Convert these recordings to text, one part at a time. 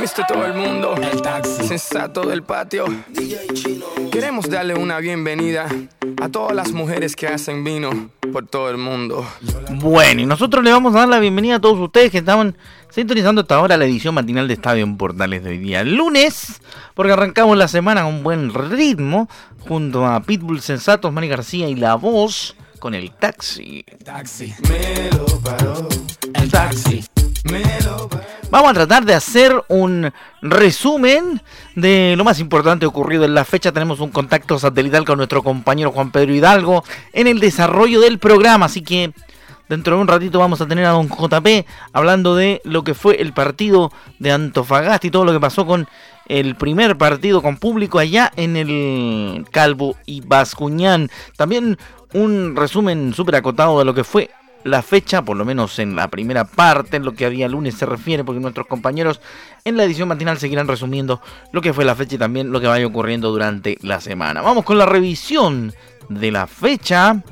Mr. Todo el mundo, el taxi sensato del patio. Queremos darle una bienvenida a todas las mujeres que hacen vino por todo el mundo. Bueno, y nosotros le vamos a dar la bienvenida a todos ustedes que estaban sintonizando hasta ahora la edición matinal de Estadio en Portales de hoy día lunes, porque arrancamos la semana con buen ritmo, junto a Pitbull Sensatos, Mari García y La Voz, con el taxi. El taxi me lo paró. El taxi me lo paró. Vamos a tratar de hacer un resumen de lo más importante ocurrido en la fecha. Tenemos un contacto satelital con nuestro compañero Juan Pedro Hidalgo en el desarrollo del programa. Así que dentro de un ratito vamos a tener a don JP hablando de lo que fue el partido de Antofagasta y todo lo que pasó con el primer partido con público allá en el Calvo y Bascuñán. También un resumen súper acotado de lo que fue la fecha, por lo menos en la primera parte, en lo que había lunes se refiere, porque nuestros compañeros en la edición matinal seguirán resumiendo lo que fue la fecha y también lo que vaya ocurriendo durante la semana. Vamos con la revisión de la fecha,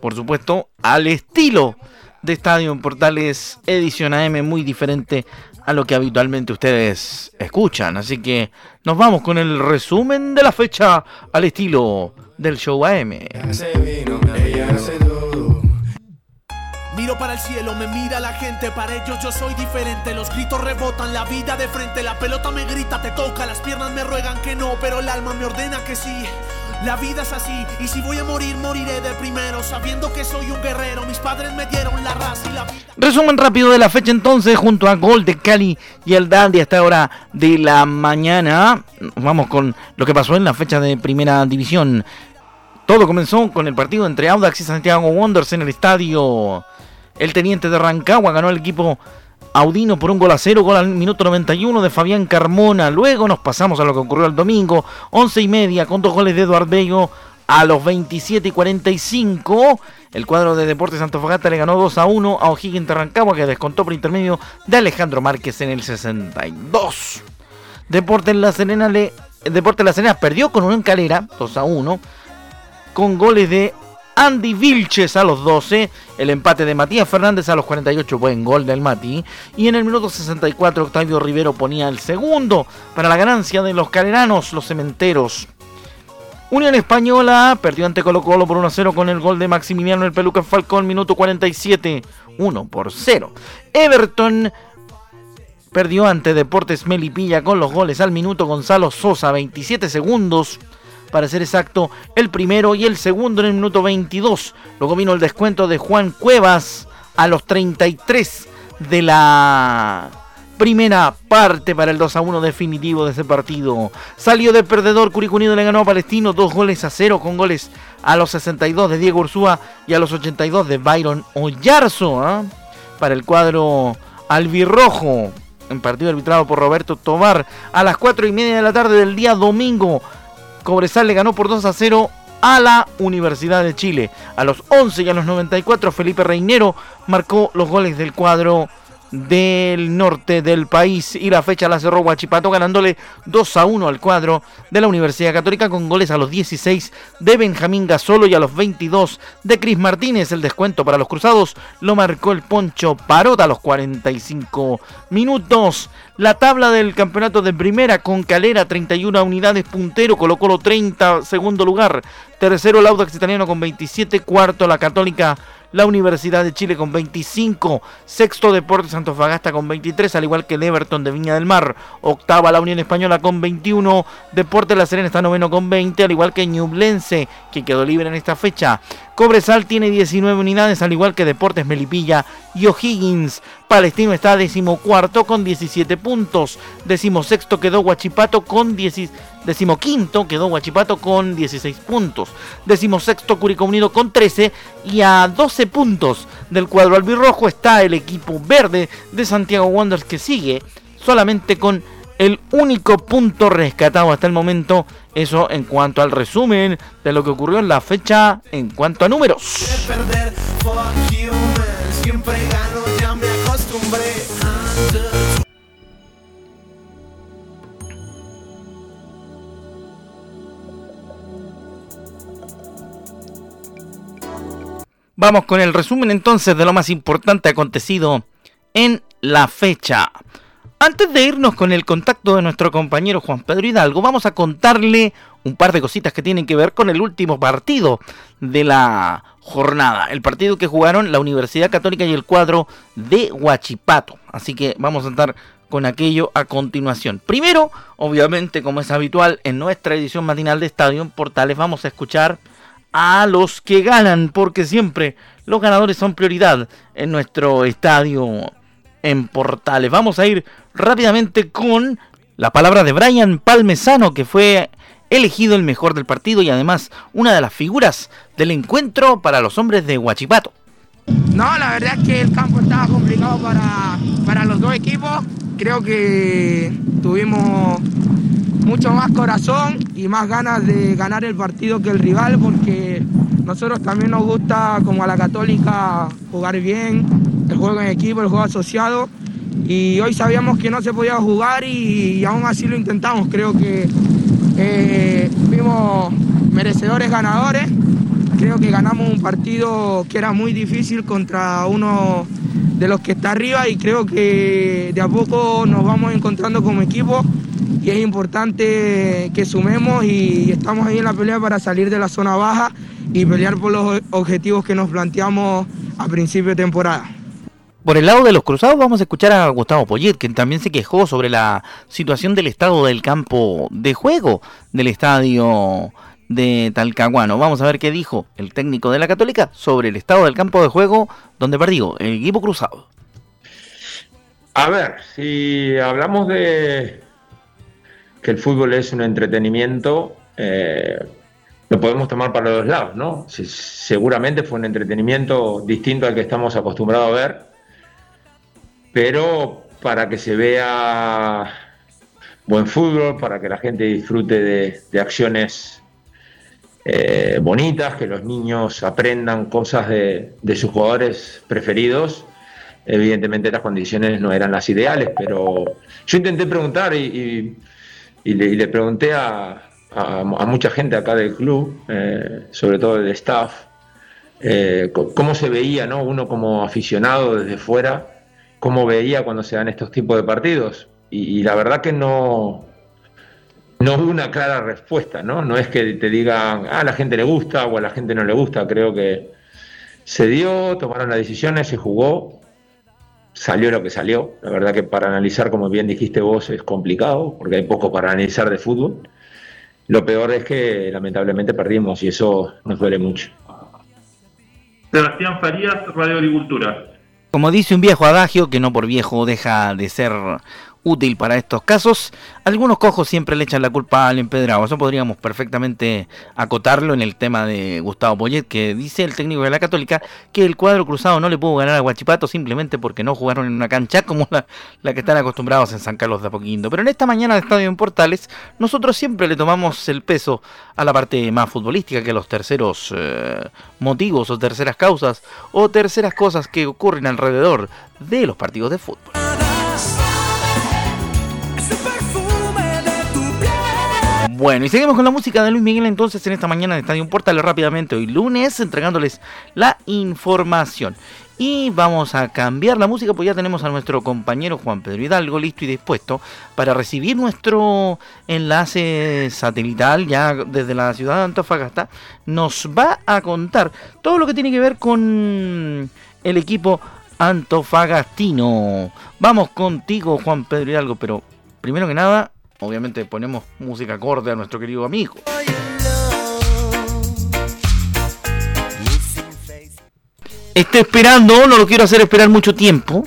por supuesto, al estilo de Estadio en Portales Edición AM, muy diferente a lo que habitualmente ustedes escuchan. Así que nos vamos con el resumen de la fecha al estilo del show AM. Hace vino, todo. Miro para el cielo, me mira la gente, para ellos yo soy diferente. Los gritos rebotan, la vida de frente, la pelota me grita, te toca, las piernas me ruegan que no, pero el alma me ordena que sí. La vida es así, y si voy a morir, moriré de primero, sabiendo que soy un guerrero. Mis padres me dieron la raza y la vida. Resumen rápido de la fecha entonces, junto a Gol de Cali y el Dandy a esta hora de la mañana. Vamos con lo que pasó en la fecha de primera división. Todo comenzó con el partido entre Audax y Santiago Wonders en el estadio. El teniente de Rancagua ganó el equipo Audino por un gol a cero, gol al minuto 91 de Fabián Carmona. Luego nos pasamos a lo que ocurrió el domingo, 11 y media, con dos goles de Eduard Bello a los 27 y 45. El cuadro de Deportes Antofagasta le ganó 2 a 1 a O'Higgins de Rancagua, que descontó por intermedio de Alejandro Márquez en el 62. Deportes La Serena, le, Deportes La Serena perdió con una Calera, 2 a 1, con goles de Andy Vilches a los 12, el empate de Matías Fernández a los 48, buen gol del Mati, y en el minuto 64 Octavio Rivero ponía el segundo para la ganancia de los caleranos, los cementeros. Unión Española perdió ante Colo Colo por 1 a 0 con el gol de Maximiliano el Peluca Falcón, minuto 47, 1 por 0. Everton perdió ante Deportes Melipilla con los goles al minuto Gonzalo Sosa, 27 segundos para ser exacto, el primero y el segundo en el minuto 22. Luego vino el descuento de Juan Cuevas a los 33 de la primera parte para el 2 a 1 definitivo de ese partido. Salió de perdedor, Curicunido le ganó a Palestino dos goles a cero con goles a los 62 de Diego Ursúa y a los 82 de Byron Oyarzo ¿ah? para el cuadro albirrojo. En partido arbitrado por Roberto Tobar a las 4 y media de la tarde del día domingo. Cobresal le ganó por 2 a 0 a la Universidad de Chile. A los 11 y a los 94 Felipe Reinero marcó los goles del cuadro del norte del país y la fecha la cerró Guachipato ganándole 2 a 1 al cuadro de la Universidad Católica con goles a los 16 de Benjamín Gasolo y a los 22 de Cris Martínez. El descuento para los cruzados lo marcó el Poncho Parota a los 45 minutos. La tabla del campeonato de primera con Calera 31 unidades puntero, Colo Colo 30 segundo lugar, tercero el Audax Italiano con 27, cuarto la Católica la Universidad de Chile con 25, sexto Deportes Antofagasta con 23, al igual que el Everton de Viña del Mar, octava la Unión Española con 21, Deportes La Serena está noveno con 20, al igual que Ñublense, que quedó libre en esta fecha. Cobresal tiene 19 unidades, al igual que Deportes Melipilla y O'Higgins. Palestino está decimocuarto con 17 puntos. Decimosexto quedó Huachipato con 10. Decimoquinto quedó Huachipato con 16 puntos. Decimosexto Curicó Unido con 13. Y a 12 puntos del cuadro albirrojo está el equipo verde de Santiago Wanderers que sigue solamente con el único punto rescatado hasta el momento. Eso en cuanto al resumen de lo que ocurrió en la fecha en cuanto a números. Vamos con el resumen entonces de lo más importante acontecido en la fecha. Antes de irnos con el contacto de nuestro compañero Juan Pedro Hidalgo, vamos a contarle un par de cositas que tienen que ver con el último partido de la jornada. El partido que jugaron la Universidad Católica y el cuadro de Huachipato. Así que vamos a estar con aquello a continuación. Primero, obviamente, como es habitual en nuestra edición matinal de Estadio en Portales, vamos a escuchar a los que ganan, porque siempre los ganadores son prioridad en nuestro estadio en Portales. Vamos a ir rápidamente con la palabra de Brian Palmesano, que fue elegido el mejor del partido y además una de las figuras del encuentro para los hombres de Huachipato. No, la verdad es que el campo estaba complicado para, para los dos equipos. Creo que tuvimos mucho más corazón y más ganas de ganar el partido que el rival porque nosotros también nos gusta como a la católica jugar bien, el juego en equipo, el juego asociado y hoy sabíamos que no se podía jugar y, aún así lo intentamos. Creo que eh, fuimos merecedores ganadores. Creo que ganamos un partido que era muy difícil contra uno de los que está arriba y creo que de a poco nos vamos encontrando como equipo y es importante que sumemos y estamos ahí en la pelea para salir de la zona baja y pelear por los objetivos que nos planteamos a principio de temporada. Por el lado de los cruzados vamos a escuchar a Gustavo Poyet, quien también se quejó sobre la situación del estado del campo de juego del estadio de Talcahuano. Vamos a ver qué dijo el técnico de la Católica sobre el estado del campo de juego donde perdió el equipo cruzado. A ver, si hablamos de, que el fútbol es un entretenimiento, eh, lo podemos tomar para los lados, ¿no? seguramente fue un entretenimiento distinto al que estamos acostumbrados a ver, pero para que se vea buen fútbol, para que la gente disfrute de, acciones eh, bonitas, que los niños aprendan cosas de, sus jugadores preferidos. Evidentemente las condiciones no eran las ideales, pero yo intenté preguntar y le, pregunté a, mucha gente acá del club, eh, sobre todo del staff, eh, cómo se veía ¿no? uno como aficionado desde fuera, cómo veía cuando se dan estos tipos de partidos. Y, la verdad que no, no una clara respuesta, ¿no? No es que te digan, ah, a la gente le gusta o a la gente no le gusta. Creo que se dio, tomaron las decisiones, se jugó salió lo que salió. La verdad que para analizar, como bien dijiste vos, es complicado, porque hay poco para analizar de fútbol. Lo peor es que lamentablemente perdimos y eso nos duele mucho. Sebastián Farías, Radio Agricultura. Como dice un viejo adagio, que no por viejo deja de ser útil para estos casos. Algunos cojos siempre le echan la culpa al empedrado. Eso podríamos perfectamente acotarlo en el tema de Gustavo Poyet, que dice el técnico de la Católica que el cuadro cruzado no le pudo ganar a Guachipato simplemente porque no jugaron en una cancha como la, que están acostumbrados en San Carlos de Apoquindo. Pero en esta mañana de Estadio en Portales, nosotros siempre le tomamos el peso a la parte más futbolística que a los terceros eh, motivos o terceras causas o terceras cosas que ocurren alrededor de los partidos de fútbol. Bueno, y seguimos con la música de Luis Miguel entonces en esta mañana de Estadio Portal rápidamente hoy lunes entregándoles la información. Y vamos a cambiar la música, pues ya tenemos a nuestro compañero Juan Pedro Hidalgo listo y dispuesto para recibir nuestro enlace satelital ya desde la ciudad de Antofagasta. Nos va a contar todo lo que tiene que ver con el equipo antofagastino. Vamos contigo, Juan Pedro Hidalgo, pero primero que nada, obviamente ponemos música acorde a nuestro querido amigo. Estoy esperando, no lo quiero hacer esperar mucho tiempo,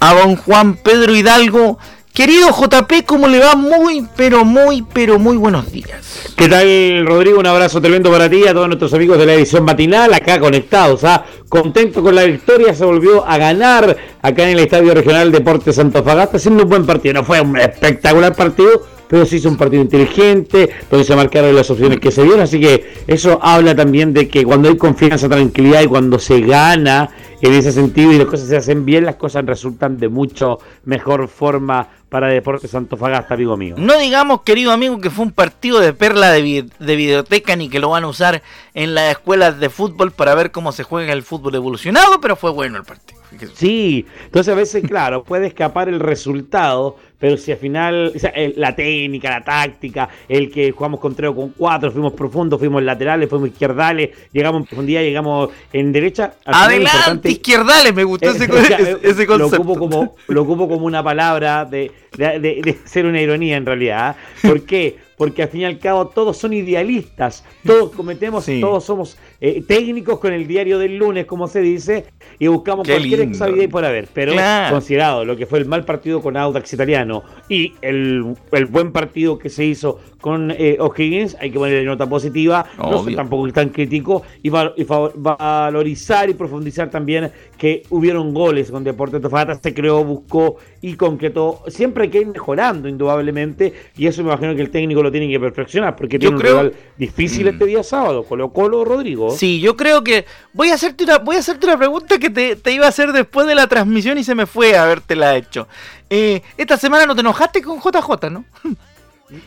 a don Juan Pedro Hidalgo, Querido JP, ¿cómo le va? Muy, pero muy, pero muy buenos días. ¿Qué tal, Rodrigo? Un abrazo tremendo para ti, a todos nuestros amigos de la edición matinal, acá conectados. ¿ah? Contento con la victoria, se volvió a ganar acá en el Estadio Regional Deportes Fagasta, haciendo un buen partido. No fue un espectacular partido, pero sí hizo un partido inteligente, donde se marcaron las opciones que se dieron. Así que eso habla también de que cuando hay confianza, tranquilidad y cuando se gana en ese sentido y las cosas se hacen bien, las cosas resultan de mucho mejor forma para Deportes Antofagasta, amigo mío. No digamos, querido amigo, que fue un partido de perla de, de, videoteca ni que lo van a usar en las escuelas de fútbol para ver cómo se juega el fútbol evolucionado, pero fue bueno el partido. Sí, entonces a veces, claro, puede escapar el resultado, pero si al final, la técnica, la táctica, el que jugamos con tres o con cuatro, fuimos profundos, fuimos laterales, fuimos izquierdales, llegamos en profundidad, llegamos en derecha. Adelante, izquierdales, me gustó ese, ese, concepto. Lo ocupo, como, lo ocupo como una palabra de, de, ser una ironía en realidad. ¿Por qué? Porque al fin y al cabo todos son idealistas, todos cometemos, todos somos eh, técnicos con el diario del lunes, como se dice, y buscamos cualquier exavidad por haber. Pero considerado lo que fue el mal partido con Audax Italiano y el, el buen partido que se hizo con eh, O'Higgins, hay que ponerle nota positiva, no soy tampoco tan crítico, y, valorizar y profundizar también que hubieron goles con Deportes Tofata, se creó, buscó y concretó. Siempre hay que ir mejorando, indudablemente, y eso me imagino que el técnico lo tiene que perfeccionar, porque tiene un rival difícil este día sábado, Colo Colo Rodrigo. Sí, yo creo que voy a hacerte una, voy a hacerte una pregunta que te, te iba a hacer después de la transmisión y se me fue a habértela hecho. Eh, esta semana no te enojaste con JJ, ¿no?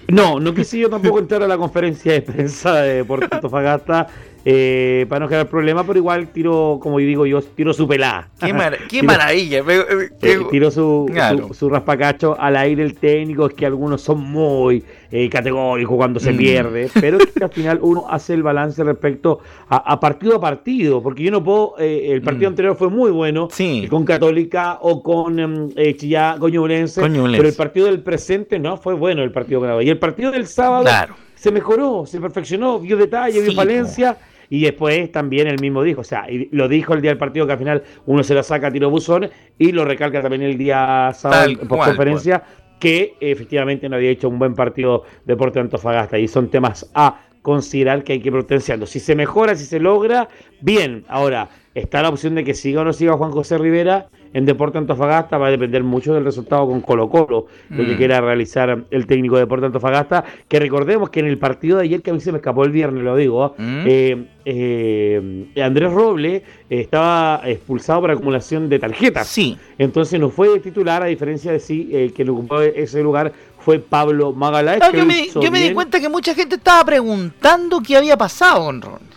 No, no quise yo tampoco entrar a la conferencia de prensa de Puerto Fagasta eh, para no generar problema, pero igual tiro, como digo yo, tiro su pelada. Qué, maravilla. Eh, eh, tiro su, su, raspacacho al aire el técnico, es que algunos son muy categóricos cuando se mm. pierde, pero es que al final uno hace el balance respecto a, partido a partido, porque yo no puedo, el partido mm. anterior fue muy bueno, con Católica o con em, Chillá, con pero el partido del presente no fue bueno el partido con Y el partido del sábado se mejoró, se perfeccionó, vio detalle, vio falencia. Y después también él mismo dijo, o sea, y lo dijo el día del partido que al final uno se lo saca a tiro buzón y lo recalca también el día sábado en conferencia que efectivamente no había hecho un buen partido Deporte Antofagasta y son temas a considerar que hay que potenciarlo. Si se mejora, si se logra, bien. Ahora, está la opción de que siga o no siga Juan José Rivera en Deporte Antofagasta va a depender mucho del resultado con Colo Colo, lo que mm. quiera realizar el técnico de Deporte Antofagasta, que recordemos que en el partido de ayer, que a mí se me escapó el viernes, lo digo, mm. eh, eh, Andrés Roble estaba expulsado por acumulación de tarjetas. Sí. Entonces no fue titular, a diferencia de sí, eh, que ocupó ese lugar fue Pablo Magaláes. yo, me, di cuenta que mucha gente estaba preguntando qué había pasado con.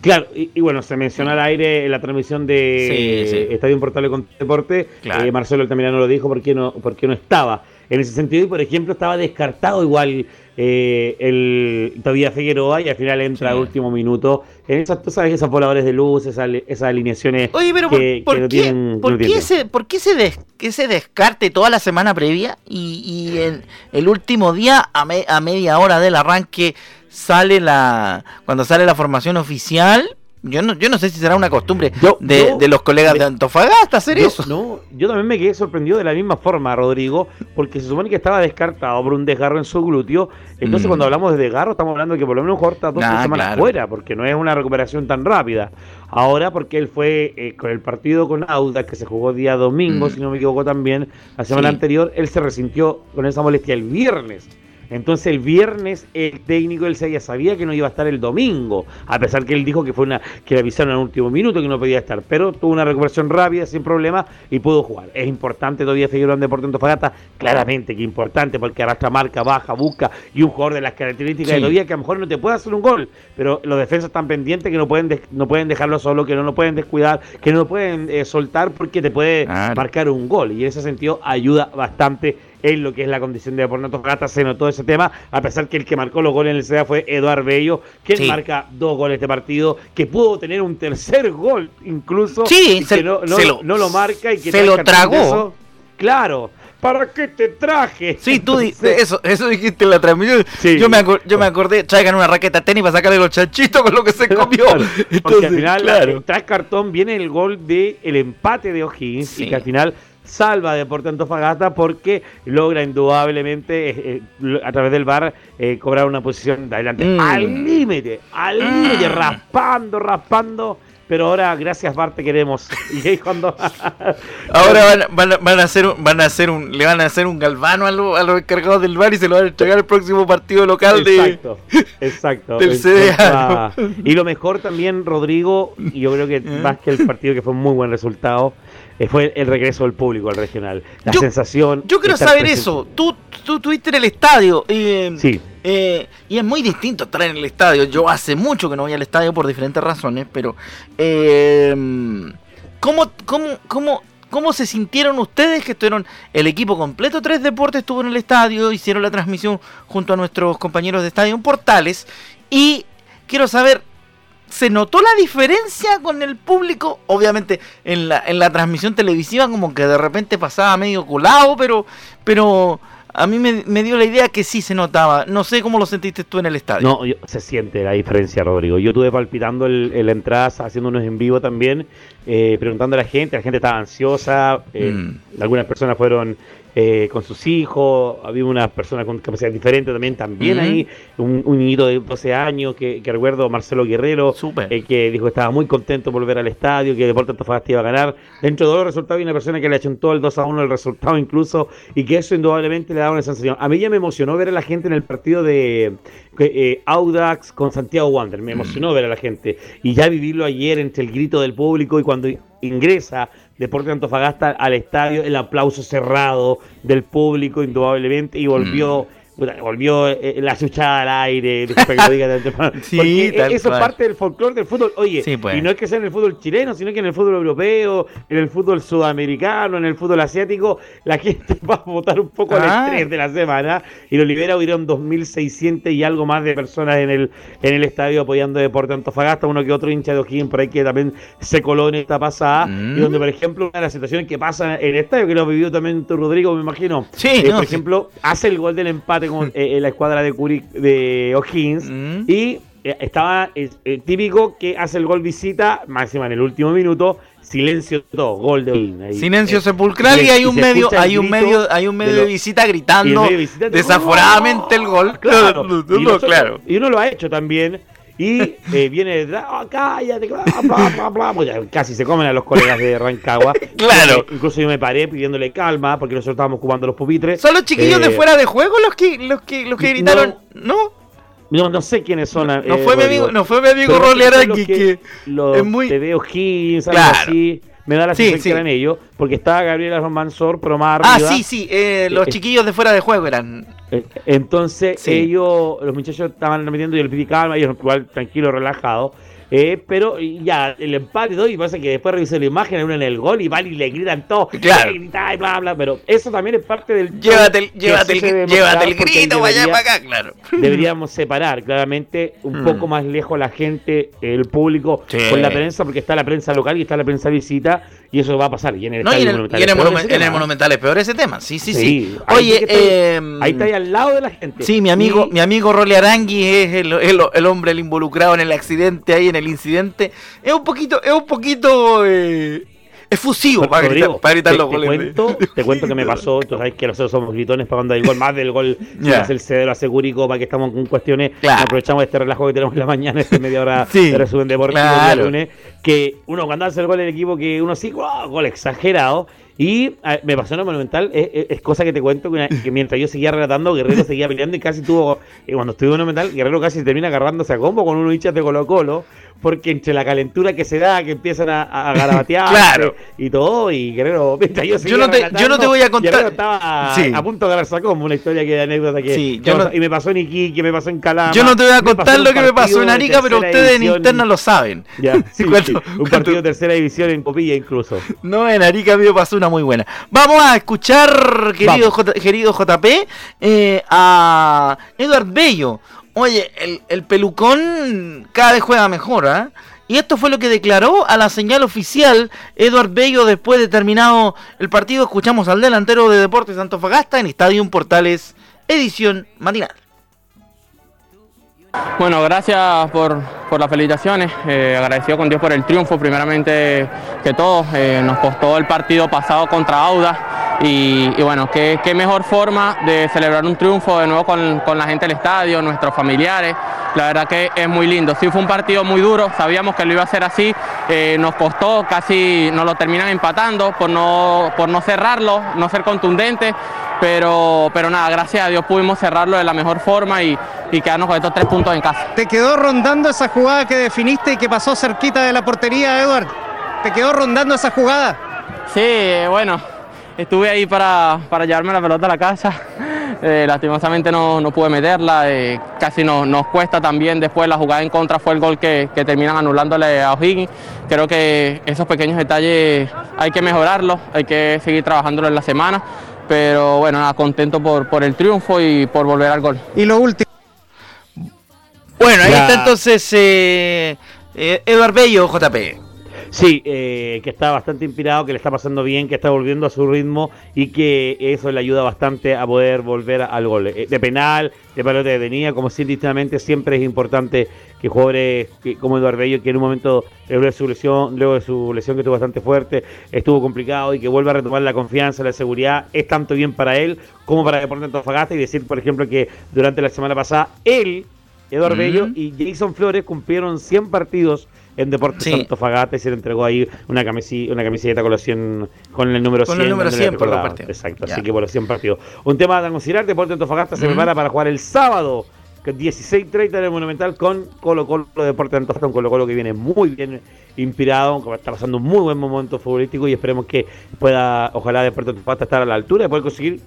Claro, y, bueno, se menciona al aire en la transmisión de Estadio Importable con Deporte. Eh, Marcelo también no lo dijo porque no, porque no estaba. En ese sentido, y por ejemplo, estaba descartado igual eh, el todavía Figueroa y al final entra al último minuto. En esas, tú sabes, esas voladores de luz, esas, esas alineaciones Oye, pero que, ¿por, qué, ¿por, qué ese, ¿por qué ese, descarte toda la semana previa y, y el, el, último día a, a media hora del arranque sale la cuando sale la formación oficial yo no, yo no sé si será una costumbre de, los colegas de Antofagasta hacer eso. No, yo también me quedé sorprendido de la misma forma, Rodrigo, porque se supone que estaba descartado por un desgarro en su glúteo. Entonces, mm. cuando hablamos de desgarro, estamos hablando de que por lo menos corta dos ah, semanas fuera, porque no es una recuperación tan rápida. Ahora, porque él fue eh, con el partido con Auda, que se jugó día domingo, mm. si no me equivoco también, la semana anterior, él se resintió con esa molestia el viernes. Entonces el viernes el técnico del ya sabía que no iba a estar el domingo, a pesar que él dijo que fue una que le avisaron en el último minuto que no podía estar, pero tuvo una recuperación rápida sin problema y pudo jugar. Es importante todavía Figueroa en Deportes Antofagasta, claramente que importante porque arrastra marca, baja, busca y un jugador de las características de todavía que a lo mejor no te puede hacer un gol, pero los defensas están pendientes que no pueden no pueden dejarlo solo, que no lo pueden descuidar, que no lo pueden eh, soltar porque te puede marcar un gol y en ese sentido ayuda bastante en lo que es la condición de Deportes Gata se notó ese tema, a pesar que el que marcó los goles en el CDA fue Eduard Bello, que marca dos goles este partido, que pudo tener un tercer gol incluso, sí, que no, lo, marca y que se lo tragó. Claro, ¿Para qué te traje? Sí, tú eso, eso dijiste en la transmisión. yo, me yo me acordé, traigan una raqueta tenis para sacarle los chanchitos con lo que se comió. Entonces, al final, tras cartón viene el gol del el empate de O'Higgins y que al final salva a Deporte Antofagasta porque logra indudablemente eh, eh, a través del bar eh, cobrar una posición de adelante mm. al límite, al límite, mm. raspando, raspando pero ahora gracias Bart te queremos. Y cuando ahora van, a hacer van a hacer un le van a hacer un galvano a, los encargados del bar y se lo van a entregar el próximo partido local de Exacto. Exacto. del CDA. Y lo mejor también Rodrigo, y yo creo que ¿Eh? más que el partido que fue un muy buen resultado, fue el regreso del público al regional. La sensación. Yo quiero saber eso. Tú, tú estuviste en el estadio. Eh, sí. Eh, y es muy distinto estar en el estadio. Yo hace mucho que no voy al estadio por diferentes razones, pero. ¿cómo, cómo, cómo, ¿Cómo se sintieron ustedes que estuvieron el equipo completo Tres Deportes estuvo en el estadio, hicieron la transmisión junto a nuestros compañeros de Estadio Portales y quiero saber se notó la diferencia con el público. Obviamente en la, en la transmisión televisiva como que de repente pasaba medio colado, pero, pero a mí me, dio la idea que sí se notaba. No sé cómo lo sentiste tú en el estadio. No, se siente la diferencia, Rodrigo. Yo estuve palpitando el, la entrada, haciéndonos en vivo también, eh, preguntando a la gente. La gente estaba ansiosa. Eh, mm. Algunas personas fueron eh, con sus hijos, había una persona con capacidad diferente también, también ahí, un, niñito de 12 años que, recuerdo, Marcelo Guerrero, eh, que dijo que estaba muy contento por volver al estadio, que Deportes Antofagasta iba a ganar. Dentro de los resultados hay una persona que le achuntó el 2 a 1 el resultado incluso, y que eso indudablemente le daba una sensación. A mí ya me emocionó ver a la gente en el partido de eh, Audax con Santiago Wander, me emocionó ver a la gente, y ya vivirlo ayer entre el grito del público y cuando ingresa Deporte Antofagasta al estadio, el aplauso cerrado del público, indudablemente, y volvió. Mm volvió eh, eh, la chuchada al aire, sí, eso es parte del folclore del fútbol. Oye, pues. y no es que sea en el fútbol chileno, sino que en el fútbol europeo, en el fútbol sudamericano, en el fútbol asiático, la gente va a votar un poco al ah. estrés de la semana y lo libera hubieron 2.600 y algo más de personas en el, en el estadio apoyando Deporte Antofagasta, uno que otro hincha de O'Higgins por ahí que también se coló en esta pasada, y mm. donde, por ejemplo, una de las situaciones que pasa en el estadio, que lo vivió también tu Rodrigo, me imagino, sí, eh, por ejemplo, hace el gol del empate Eh, en la escuadra de, Curi, de O'Higgins mm. y eh, estaba eh, típico que hace el gol visita, máxima en el último minuto, silencio todo, gol de O'Higgins. Silencio sepulcral y, hay un medio, hay un medio, hay un medio de, visita gritando desaforadamente el gol. Claro, claro. y uno lo ha hecho también. Y eh, viene detrás, oh, cállate, bla, bla, bla, casi se comen a los colegas de Rancagua. claro. incluso yo me paré pidiéndole calma porque nosotros estábamos ocupando los pupitres. ¿Son los chiquillos de eh, fuera de juego los que, los que, los que gritaron? ¿No? No, no sé quiénes son. No, fue, mi amigo, no fue mi amigo Rolly Araki que, es muy... TV O'Higgins, algo así me da la sensación que eran ellos, porque estaba Gabriela Romansor, pero más Ah, sí, sí, eh, los chiquillos de fuera de juego eran. Eh, entonces ellos, los muchachos estaban metiendo y el pidi calma, ellos igual tranquilos, relajados. Eh, pero ya, el empate y pasa que después revisé la imagen, uno en el gol y van y le gritan todo. Claro. Y bla, bla, pero eso también es parte del. Llévate el, llévate el, llévate el grito vaya para acá, claro. Deberíamos separar claramente un hmm. poco más lejos la gente, el público, con la prensa, porque está la prensa local y está la prensa visita y eso va a pasar. Y en el, no, y en el, Monumental, es peor ese tema. Sí, sí, sí. Oye, eh, ahí está ahí al lado de la gente. Sí, mi amigo, mi amigo Rolly Arangui es el, el, hombre el involucrado en el accidente ahí, en el incidente. Es un poquito, es un poquito eh, efusivo para, gritar, para gritar te, los goles. Te cuento, te cuento que me pasó. Tú sabes que nosotros somos gritones para cuando hay gol, más del gol, yeah. hace el cedero asegúrico para que estamos con cuestiones. Aprovechamos este relajo que tenemos en la mañana, este media hora de resumen deportivo claro. lunes. Que uno cuando hace el gol del equipo, que uno sí, wow, gol exagerado. Y me pasó en el Monumental, es, cosa que te cuento, que, mientras yo seguía relatando, Guerrero seguía peleando y casi tuvo, y cuando estuve en el Monumental, Guerrero casi termina agarrándose a combo con unos hinchas de Colo Colo, porque entre la calentura que se da, que empiezan a, a garabatear y todo, y Guerrero, yo, yo, no te, yo no te voy a contar. Guerrero estaba a, punto de agarrarse como una historia que de anécdota que. Sí, y me pasó en Iquique, me pasó en Calama. Yo no te voy a contar lo que me pasó en Arica, pero ustedes en interna lo saben. Ya, sí, un partido de tercera división en Popilla incluso. No, en Arica me pasó una muy buena. Vamos a escuchar, querido, querido JP, eh, a Eduard Bello Oye, el, pelucón cada vez juega mejor, ¿ah? Y esto fue lo que declaró a la señal oficial Eduard Bello después de terminado el partido. Escuchamos al delantero de Deportes Antofagasta en Estadio Portales, edición matinal. Bueno, gracias por, las felicitaciones, eh, agradecido con Dios por el triunfo, primeramente que todo, eh, nos costó el partido pasado contra Auda, Y, bueno, qué, mejor forma de celebrar un triunfo de nuevo con, la gente del estadio, nuestros familiares. La verdad que es muy lindo. Sí fue un partido muy duro, sabíamos que lo iba a hacer así, eh, nos costó, casi nos lo terminan empatando por no, por no cerrarlo, no ser contundente, pero, pero nada, gracias a Dios pudimos cerrarlo de la mejor forma y, y quedarnos con estos tres puntos en casa. ¿Te quedó rondando esa jugada que definiste y que pasó cerquita de la portería, Edward? ¿Te quedó rondando esa jugada? Sí, bueno, estuve ahí para, para llevarme la pelota a la casa. Eh, lastimosamente no, no, pude meterla, eh, casi no, nos cuesta también después la jugada en contra fue el gol que, que terminan anulándole a O'Higgins. Creo que esos pequeños detalles hay que mejorarlos, hay que seguir trabajándolo en la semana, pero bueno, nada, contento por, por el triunfo y por volver al gol. Y lo último. Bueno, ahí está entonces eh, eh Eduard Bello, JP. Sí, eh, que está bastante inspirado, que le está pasando bien, que está volviendo a su ritmo y que eso le ayuda bastante a poder volver al gol. Eh, de penal, de pelota de venida, como distintivamente, siempre es importante que jugadores como Eduardo Bello, que en un momento luego de su lesión, luego de su lesión que estuvo bastante fuerte, estuvo complicado y que vuelva a retomar la confianza, la seguridad, es tanto bien para él como para Deportes Antofagasta y decir, por ejemplo, que durante la semana pasada él, Eduardo Bello y Jason Flores cumplieron 100 partidos en Deportes sí. Antofagasta y se le entregó ahí una camiseta, una camiseta con, los 100, con el número 100. Con el número 100 por Exacto, así que por los 100 partidos. Un tema a considerar, Deportes Antofagasta se prepara para jugar el sábado 16.30 en el Monumental con Colo Colo Deportes Antofagasta, un Colo Colo que viene muy bien inspirado, que está pasando un muy buen momento futbolístico y esperemos que pueda, ojalá Deportes Antofagasta estar a la altura de poder conseguir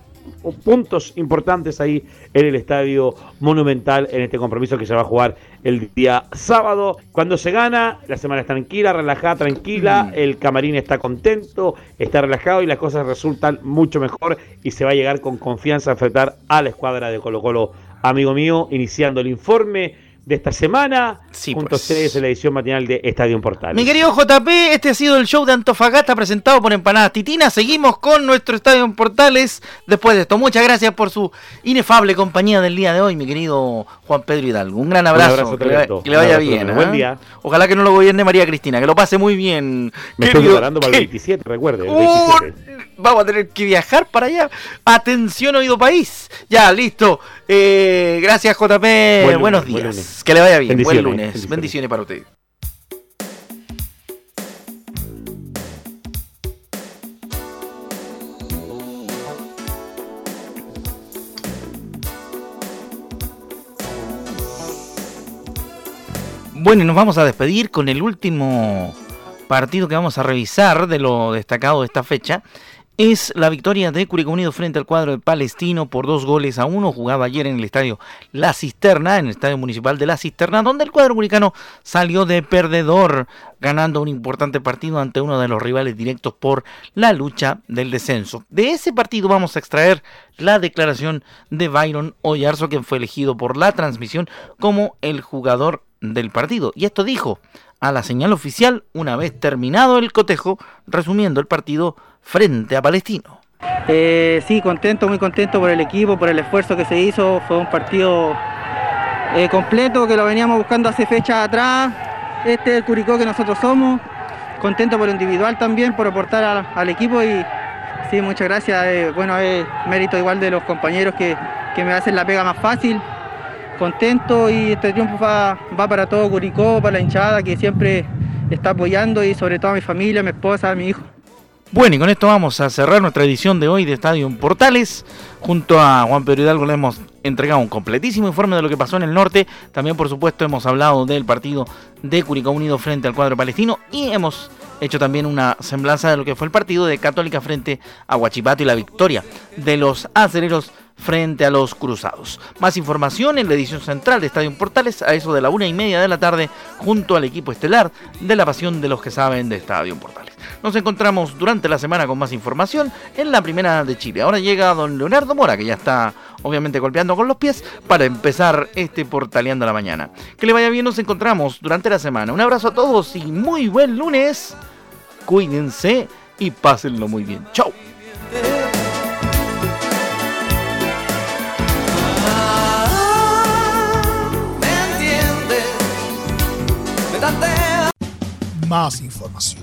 puntos importantes ahí en el estadio monumental en este compromiso que se va a jugar el día sábado. Cuando se gana, la semana está tranquila, relajada, tranquila, mm. el camarín está contento, está relajado y las cosas resultan mucho mejor y se va a llegar con confianza a enfrentar a la escuadra de Colo Colo. Amigo mío, iniciando el informe de esta semana. Sí, junto pues. a ustedes en la edición matinal de Estadio Portal. Mi querido JP, este ha sido el show de Antofagasta presentado por Empanadas Titina. Seguimos con nuestro Estadio en Portales después de esto. Muchas gracias por su inefable compañía del día de hoy, mi querido Juan Pedro Hidalgo. Un gran abrazo. que, le, vaya bien. Buen ¿eh? día. Ojalá que no lo gobierne María Cristina, que lo pase muy bien. Me estoy preparando para el 27, recuerde. vamos a tener que viajar para allá. Atención, oído país. Ya, listo. Eh, gracias, JP. Buenos días. Que le vaya bien. Buen lunes. Bendiciones. para usted. Bueno, y nos vamos a despedir con el último partido que vamos a revisar de lo destacado de esta fecha es la victoria de Curicó Unido frente al cuadro de Palestino por dos goles a uno. Jugaba ayer en el estadio La Cisterna, en el estadio municipal de La Cisterna, donde el cuadro curicano salió de perdedor, ganando un importante partido ante uno de los rivales directos por la lucha del descenso. De ese partido vamos a extraer la declaración de Byron Oyarzo, quien fue elegido por la transmisión como el jugador del partido. Y esto dijo a la señal oficial una vez terminado el cotejo, resumiendo el partido frente a Palestino. Eh, sí, contento, muy contento por el equipo, por el esfuerzo que se hizo. Fue un partido eh, completo que lo veníamos buscando hace fechas atrás. Este es el Curicó que nosotros somos. Contento por lo individual también, por aportar al equipo y sí, muchas gracias. Eh, bueno, es mérito igual de los compañeros que, que, me hacen la pega más fácil. Contento y este triunfo va, para todo Curicó, para la hinchada que siempre está apoyando y sobre todo a mi familia, mi esposa, a mi hijo. Bueno, y con esto vamos a cerrar nuestra edición de hoy de Estadio Portales. Junto a Juan Pedro Hidalgo le hemos entregado un completísimo informe de lo que pasó en el norte. También, por supuesto, hemos hablado del partido de Curicó Unido frente al cuadro palestino y hemos hecho también una semblanza de lo que fue el partido de Católica frente a Huachipato y la victoria de los acereros frente a los cruzados. Más información en la edición central de Estadio Portales a eso de la una y media de la tarde junto al equipo estelar de la pasión de los que saben de Estadio Portales. Nos encontramos durante la semana con más información en la primera de Chile. Ahora llega don Leonardo Mora, que ya está obviamente golpeando con los pies, para empezar este Portaleando la Mañana. Que le vaya bien, nos encontramos durante la semana. Un abrazo a todos y muy buen lunes. Cuídense y pásenlo muy bien. Chau. Más información,